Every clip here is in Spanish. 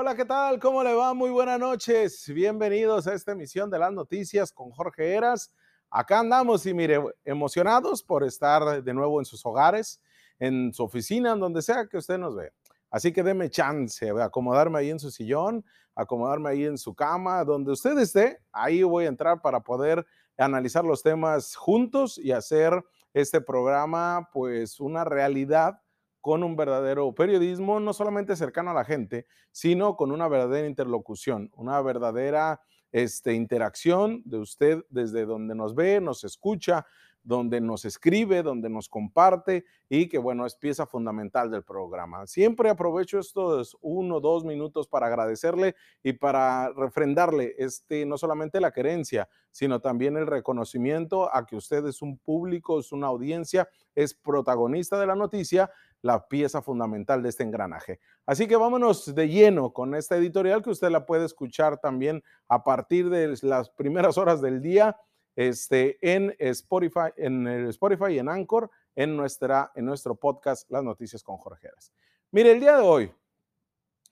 Hola, ¿qué tal? ¿Cómo le va? Muy buenas noches. Bienvenidos a esta emisión de las noticias con Jorge Eras. Acá andamos y mire, emocionados por estar de nuevo en sus hogares, en su oficina, en donde sea que usted nos vea. Así que deme chance de acomodarme ahí en su sillón, acomodarme ahí en su cama, donde usted esté. Ahí voy a entrar para poder analizar los temas juntos y hacer este programa pues una realidad con un verdadero periodismo, no solamente cercano a la gente, sino con una verdadera interlocución, una verdadera este, interacción de usted desde donde nos ve, nos escucha, donde nos escribe, donde nos comparte y que bueno, es pieza fundamental del programa. Siempre aprovecho estos uno, dos minutos para agradecerle y para refrendarle este, no solamente la querencia, sino también el reconocimiento a que usted es un público, es una audiencia, es protagonista de la noticia la pieza fundamental de este engranaje. Así que vámonos de lleno con esta editorial que usted la puede escuchar también a partir de las primeras horas del día este, en Spotify, en el Spotify y en Anchor, en, nuestra, en nuestro podcast Las Noticias con Jorgeras. Mire, el día de hoy,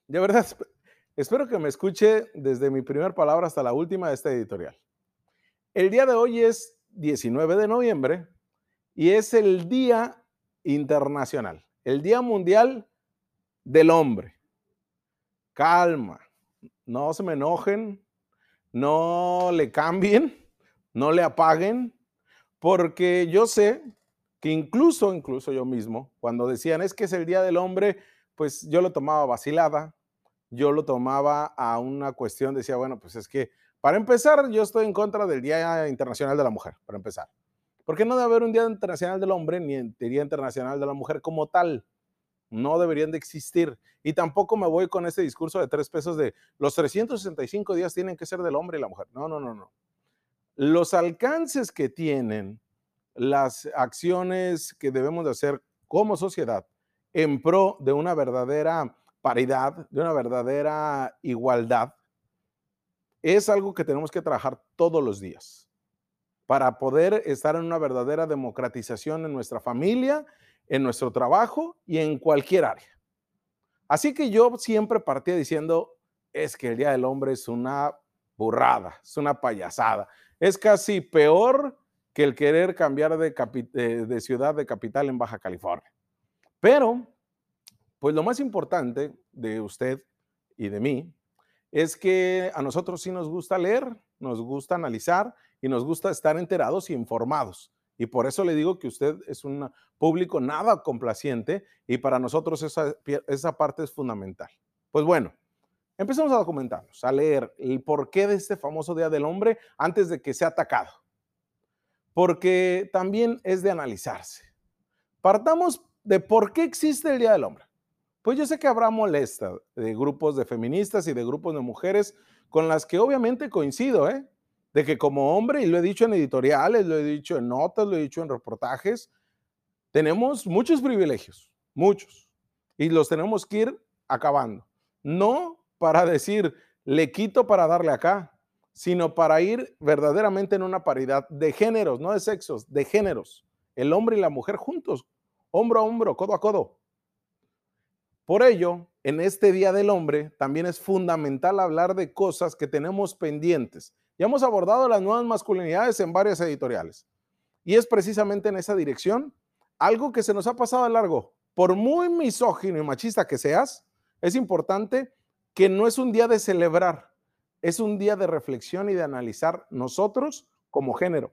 de verdad, espero que me escuche desde mi primera palabra hasta la última de esta editorial. El día de hoy es 19 de noviembre y es el Día Internacional el Día Mundial del Hombre. Calma, no se me enojen, no le cambien, no le apaguen, porque yo sé que incluso, incluso yo mismo, cuando decían es que es el Día del Hombre, pues yo lo tomaba vacilada, yo lo tomaba a una cuestión, decía, bueno, pues es que para empezar, yo estoy en contra del Día Internacional de la Mujer, para empezar. ¿Por qué no debe haber un Día Internacional del Hombre ni un Día Internacional de la Mujer como tal? No deberían de existir. Y tampoco me voy con ese discurso de tres pesos de los 365 días tienen que ser del hombre y la mujer. No, no, no, no. Los alcances que tienen las acciones que debemos de hacer como sociedad en pro de una verdadera paridad, de una verdadera igualdad, es algo que tenemos que trabajar todos los días para poder estar en una verdadera democratización en nuestra familia, en nuestro trabajo y en cualquier área. Así que yo siempre partía diciendo, es que el Día del Hombre es una burrada, es una payasada. Es casi peor que el querer cambiar de, ciudad de capital en Baja California. Pero, pues lo más importante de usted y de mí es que a nosotros sí nos gusta leer, nos gusta analizar y nos gusta estar enterados y informados. Y por eso le digo que usted es un público nada complaciente y para nosotros esa, esa parte es fundamental. Pues bueno, empezamos a documentarnos, a leer el porqué de este famoso Día del Hombre antes de que sea atacado. Porque también es de analizarse. Partamos de por qué existe el Día del Hombre. Pues yo sé que habrá molesta de grupos de feministas y de grupos de mujeres con las que obviamente coincido, ¿eh? De que como hombre, y lo he dicho en editoriales, lo he dicho en notas, lo he dicho en reportajes, tenemos muchos privilegios, muchos, y los tenemos que ir acabando. No para decir, le quito para darle acá, sino para ir verdaderamente en una paridad de géneros, no de sexos, de géneros. El hombre y la mujer juntos, hombro a hombro, codo a codo. Por ello, en este Día del Hombre también es fundamental hablar de cosas que tenemos pendientes ya hemos abordado las nuevas masculinidades en varias editoriales. Y es precisamente en esa dirección algo que se nos ha pasado a largo. Por muy misógino y machista que seas, es importante que no es un día de celebrar, es un día de reflexión y de analizar nosotros como género.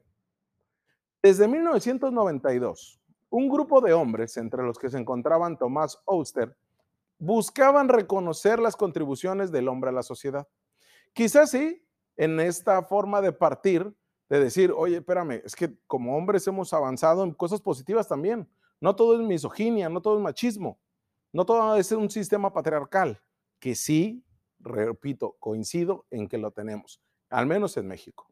Desde 1992, un grupo de hombres, entre los que se encontraban Tomás Oster, buscaban reconocer las contribuciones del hombre a la sociedad. Quizás sí, en esta forma de partir, de decir, oye, espérame, es que como hombres hemos avanzado en cosas positivas también. No todo es misoginia, no todo es machismo, no todo es un sistema patriarcal, que sí, repito, coincido en que lo tenemos, al menos en México.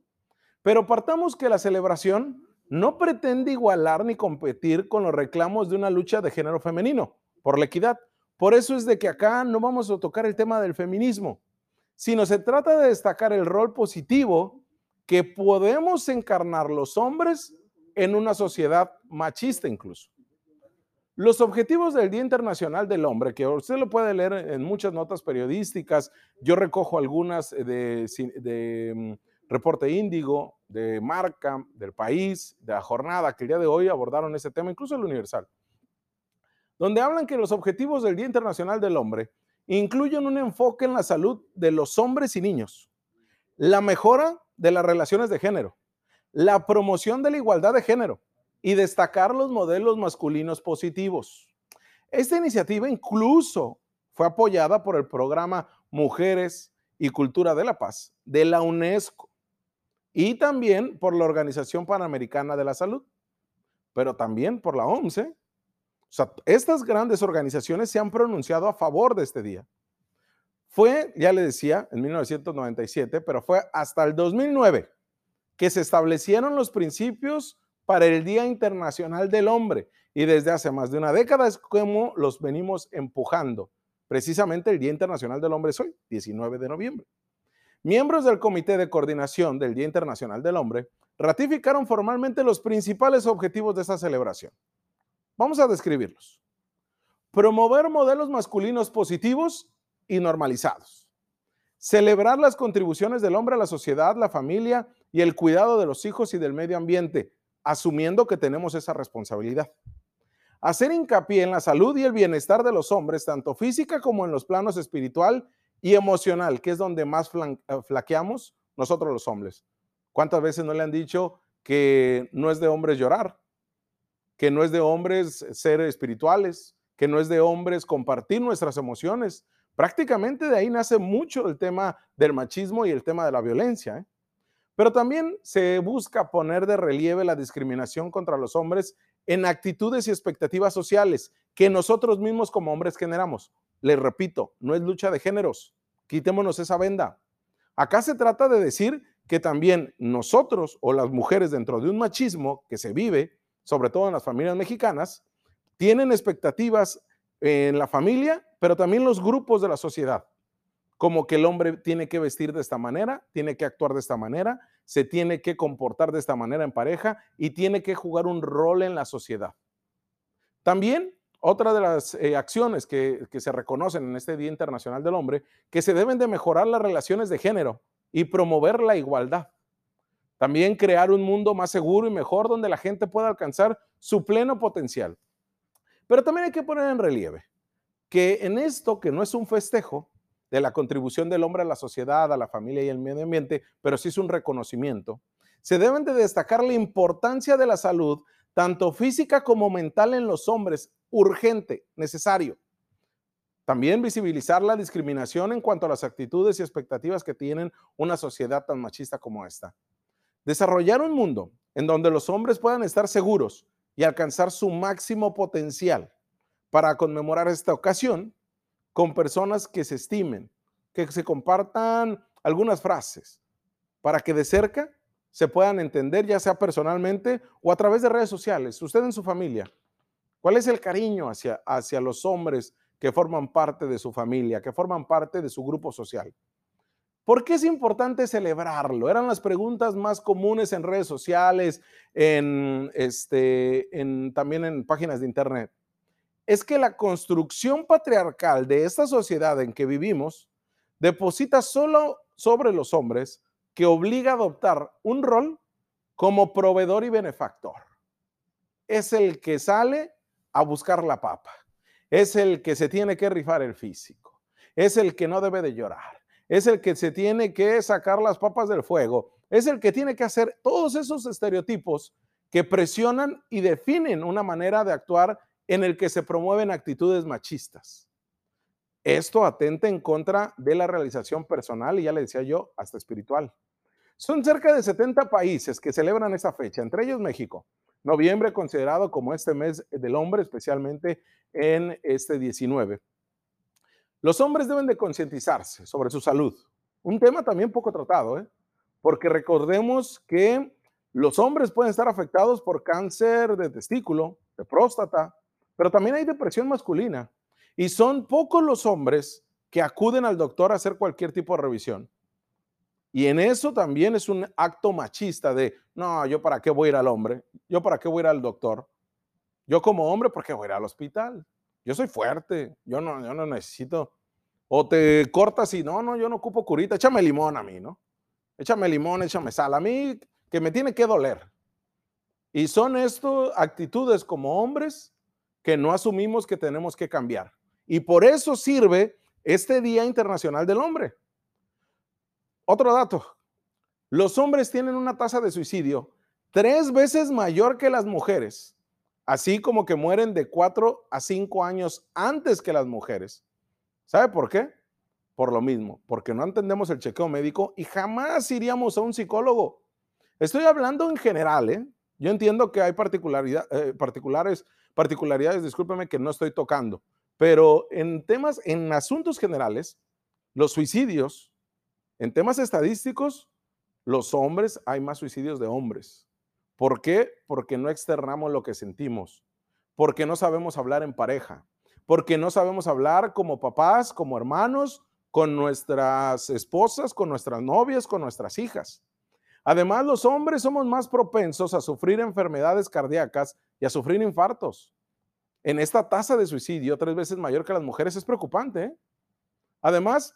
Pero partamos que la celebración no pretende igualar ni competir con los reclamos de una lucha de género femenino por la equidad. Por eso es de que acá no vamos a tocar el tema del feminismo, sino se trata de destacar el rol positivo que podemos encarnar los hombres en una sociedad machista incluso. Los objetivos del Día Internacional del Hombre, que usted lo puede leer en muchas notas periodísticas, yo recojo algunas de, de mm, Reporte Índigo, de Marca, del País, de la Jornada, que el día de hoy abordaron ese tema, incluso el Universal, donde hablan que los objetivos del Día Internacional del Hombre incluyen un enfoque en la salud de los hombres y niños, la mejora de las relaciones de género, la promoción de la igualdad de género y destacar los modelos masculinos positivos. Esta iniciativa incluso fue apoyada por el programa Mujeres y Cultura de la Paz de la UNESCO y también por la Organización Panamericana de la Salud, pero también por la OMS. O sea, estas grandes organizaciones se han pronunciado a favor de este día. Fue, ya le decía, en 1997, pero fue hasta el 2009 que se establecieron los principios para el Día Internacional del Hombre y desde hace más de una década es como los venimos empujando. Precisamente el Día Internacional del Hombre es hoy, 19 de noviembre. Miembros del Comité de Coordinación del Día Internacional del Hombre ratificaron formalmente los principales objetivos de esta celebración. Vamos a describirlos. Promover modelos masculinos positivos y normalizados. Celebrar las contribuciones del hombre a la sociedad, la familia y el cuidado de los hijos y del medio ambiente, asumiendo que tenemos esa responsabilidad. Hacer hincapié en la salud y el bienestar de los hombres, tanto física como en los planos espiritual y emocional, que es donde más eh, flaqueamos nosotros los hombres. ¿Cuántas veces no le han dicho que no es de hombres llorar? Que no es de hombres ser espirituales, que no es de hombres compartir nuestras emociones. Prácticamente de ahí nace mucho el tema del machismo y el tema de la violencia. ¿eh? Pero también se busca poner de relieve la discriminación contra los hombres en actitudes y expectativas sociales que nosotros mismos como hombres generamos. Les repito, no es lucha de géneros. Quitémonos esa venda. Acá se trata de decir que también nosotros o las mujeres dentro de un machismo que se vive, sobre todo en las familias mexicanas, tienen expectativas en la familia, pero también los grupos de la sociedad. Como que el hombre tiene que vestir de esta manera, tiene que actuar de esta manera, se tiene que comportar de esta manera en pareja y tiene que jugar un rol en la sociedad. También otra de las eh, acciones que, que se reconocen en este Día Internacional del Hombre, que se deben de mejorar las relaciones de género y promover la igualdad. También crear un mundo más seguro y mejor donde la gente pueda alcanzar su pleno potencial. Pero también hay que poner en relieve que en esto, que no es un festejo de la contribución del hombre a la sociedad, a la familia y al medio ambiente, pero sí es un reconocimiento, se deben de destacar la importancia de la salud, tanto física como mental en los hombres, urgente, necesario. También visibilizar la discriminación en cuanto a las actitudes y expectativas que tienen una sociedad tan machista como esta. Desarrollar un mundo en donde los hombres puedan estar seguros y alcanzar su máximo potencial para conmemorar esta ocasión con personas que se estimen, que se compartan algunas frases, para que de cerca se puedan entender, ya sea personalmente o a través de redes sociales, usted en su familia, ¿Cuál es el cariño hacia, hacia los hombres que forman parte de su familia, que forman parte de su grupo social? ¿Por qué es importante celebrarlo? Eran las preguntas más comunes en redes sociales, en, este, también en páginas de internet. Es que la construcción patriarcal de esta sociedad en que vivimos deposita solo sobre los hombres que obliga a adoptar un rol como proveedor y benefactor. Es el que sale a buscar la papa. Es el que se tiene que rifar el físico. Es el que no debe de llorar. Es el que se tiene que sacar las papas del fuego. Es el que tiene que hacer todos esos estereotipos que presionan y definen una manera de actuar en el que se promueven actitudes machistas. Esto atenta en contra de la realización personal y ya le decía yo, hasta espiritual. Son cerca de 70 países que celebran esa fecha, entre ellos México. Noviembre considerado como este mes del hombre, especialmente en este 19. Los hombres deben de concientizarse sobre su salud. Un tema también poco tratado, ¿eh? porque recordemos que los hombres pueden estar afectados por cáncer de testículo, de próstata, pero también hay depresión masculina. Y son pocos los hombres que acuden al doctor a hacer cualquier tipo de revisión. Y en eso también es un acto machista de, no, yo para qué voy a ir al hombre, yo para qué voy a ir al doctor, Yo como hombre, ¿por qué voy a ir al hospital? Yo soy fuerte, yo no, yo no necesito. O te cortas y no, no, yo no ocupo curita, échame limón a mí, ¿no? Échame limón, échame sal. A mí que me tiene que doler. Y son esto actitudes como hombres que no asumimos que tenemos que cambiar. Y por eso sirve este Día Internacional del Hombre. Otro dato, los hombres tienen una tasa de suicidio tres veces mayor que las mujeres, así como que mueren de cuatro a cinco años antes que las mujeres. ¿Sabe por qué? Por lo mismo, porque no entendemos el chequeo médico y jamás iríamos a un psicólogo. Estoy hablando en general, ¿eh? Yo entiendo que hay particularidad, eh, particulares, particularidades, discúlpeme, que no estoy tocando, pero en temas, en asuntos generales, los suicidios, en temas estadísticos, los hombres, hay más suicidios de hombres. ¿Por qué? Porque no externamos lo que sentimos, porque no sabemos hablar en pareja, porque no sabemos hablar como papás, como hermanos, con nuestras esposas, con nuestras novias, con nuestras hijas. Además, los hombres somos más propensos a sufrir enfermedades cardíacas y a sufrir infartos. En esta tasa de suicidio, tres veces mayor que las mujeres, es preocupante. ¿eh? Además,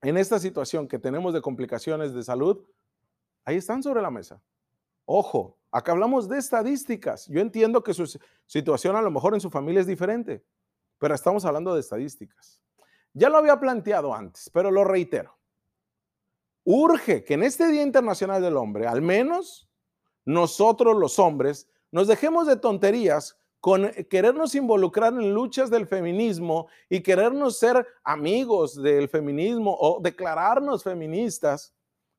en esta situación que tenemos de complicaciones de salud, ahí están sobre la mesa. Ojo, acá hablamos de estadísticas. Yo entiendo que su situación a lo mejor en su familia es diferente, pero estamos hablando de estadísticas. Ya lo había planteado antes, pero lo reitero urge que en este Día Internacional del Hombre, al menos nosotros los hombres, nos dejemos de tonterías con querernos involucrar en luchas del feminismo y querernos ser amigos del feminismo o declararnos feministas,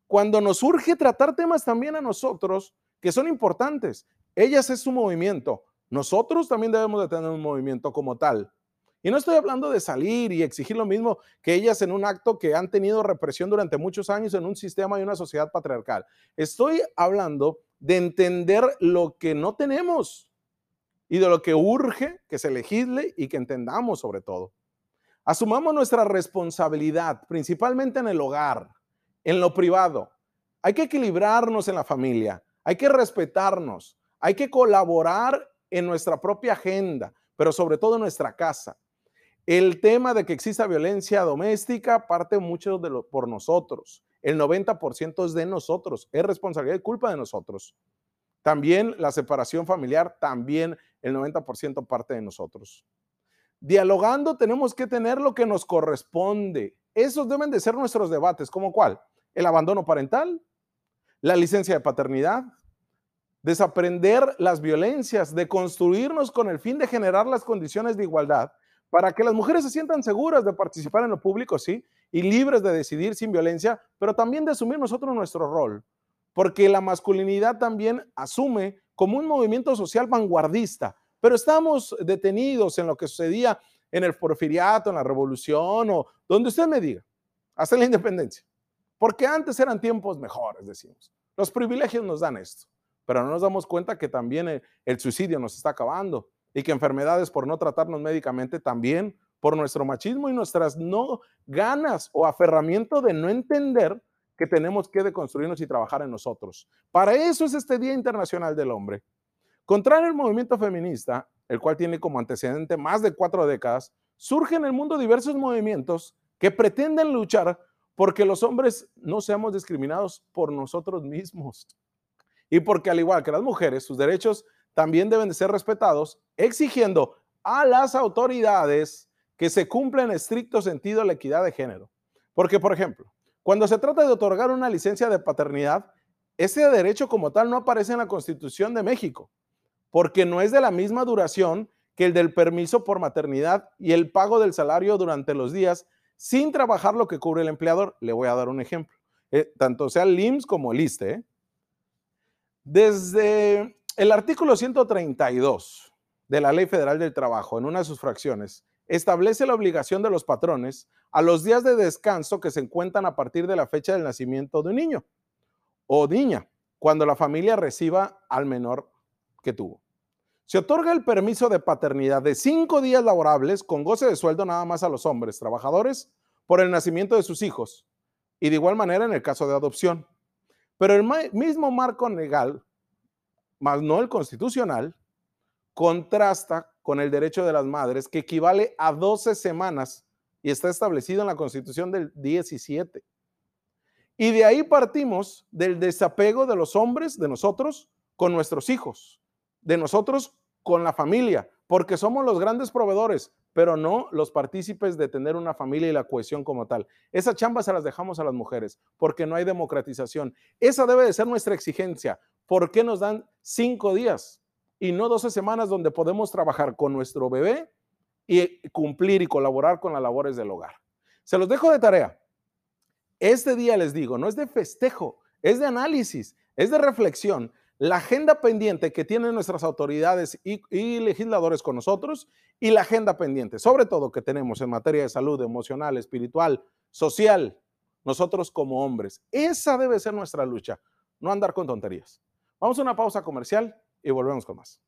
cuando nos urge tratar temas también a nosotros que son importantes. Ellas es su movimiento. Nosotros también debemos de tener un movimiento como tal. Y no estoy hablando de salir y exigir lo mismo que ellas en un acto que han tenido represión durante muchos años en un sistema y una sociedad patriarcal. Estoy hablando de entender lo que no tenemos y de lo que urge que se legisle y que entendamos sobre todo. Asumamos nuestra responsabilidad, principalmente en el hogar, en lo privado. Hay que equilibrarnos en la familia, hay que respetarnos, hay que colaborar en nuestra propia agenda, pero sobre todo en nuestra casa. El tema de que exista violencia doméstica parte mucho por nosotros. El 90% es de nosotros, es responsabilidad y culpa de nosotros. También la separación familiar, también el 90% parte de nosotros. Dialogando tenemos que tener lo que nos corresponde. Esos deben de ser nuestros debates, ¿como cuál? El abandono parental, la licencia de paternidad, desaprender las violencias, de construirnos con el fin de generar las condiciones de igualdad para que las mujeres se sientan seguras de participar en lo público, sí, y libres de decidir sin violencia, pero también de asumir nosotros nuestro rol, porque la masculinidad también asume como un movimiento social vanguardista, pero estamos detenidos en lo que sucedía en el porfiriato, en la revolución o donde usted me diga, hasta la independencia, porque antes eran tiempos mejores, decimos. Los privilegios nos dan esto, pero no nos damos cuenta que también el suicidio nos está acabando y que enfermedades por no tratarnos médicamente también por nuestro machismo y nuestras no ganas o aferramiento de no entender que tenemos que deconstruirnos y trabajar en nosotros. Para eso es este Día Internacional del Hombre. Contrario al movimiento feminista, el cual tiene como antecedente más de cuatro décadas, surgen en el mundo diversos movimientos que pretenden luchar porque los hombres no seamos discriminados por nosotros mismos y porque al igual que las mujeres, sus derechos también deben de ser respetados, exigiendo a las autoridades que se cumpla en estricto sentido la equidad de género. Porque, por ejemplo, cuando se trata de otorgar una licencia de paternidad, ese derecho como tal no aparece en la Constitución de México, porque no es de la misma duración que el del permiso por maternidad y el pago del salario durante los días sin trabajar lo que cubre el empleador. Le voy a dar un ejemplo. Eh, tanto sea el IMSS como el ISTE. Desde el artículo 132 de la Ley Federal del Trabajo, en una de sus fracciones, establece la obligación de los patrones a los días de descanso que se encuentran a partir de la fecha del nacimiento de un niño o niña, cuando la familia reciba al menor que tuvo. Se otorga el permiso de paternidad de cinco días laborables con goce de sueldo nada más a los hombres trabajadores por el nacimiento de sus hijos y de igual manera en el caso de adopción. Pero el mismo marco legal más no el constitucional, contrasta con el derecho de las madres, que equivale a 12 semanas y está establecido en la Constitución del 17. Y de ahí partimos del desapego de los hombres, de nosotros, con nuestros hijos, de nosotros con la familia, porque somos los grandes proveedores, pero no los partícipes de tener una familia y la cohesión como tal. Esa chamba se las dejamos a las mujeres, porque no hay democratización. Esa debe de ser nuestra exigencia. ¿Por qué nos dan cinco días y no 12 semanas donde podemos trabajar con nuestro bebé y cumplir y colaborar con las labores del hogar? Se los dejo de tarea. Este día les digo, no es de festejo, es de análisis, es de reflexión. La agenda pendiente que tienen nuestras autoridades y, legisladores con nosotros y la agenda pendiente, sobre todo que tenemos en materia de salud emocional, espiritual, social, nosotros como hombres. Esa debe ser nuestra lucha, no andar con tonterías. Vamos a una pausa comercial y volvemos con más.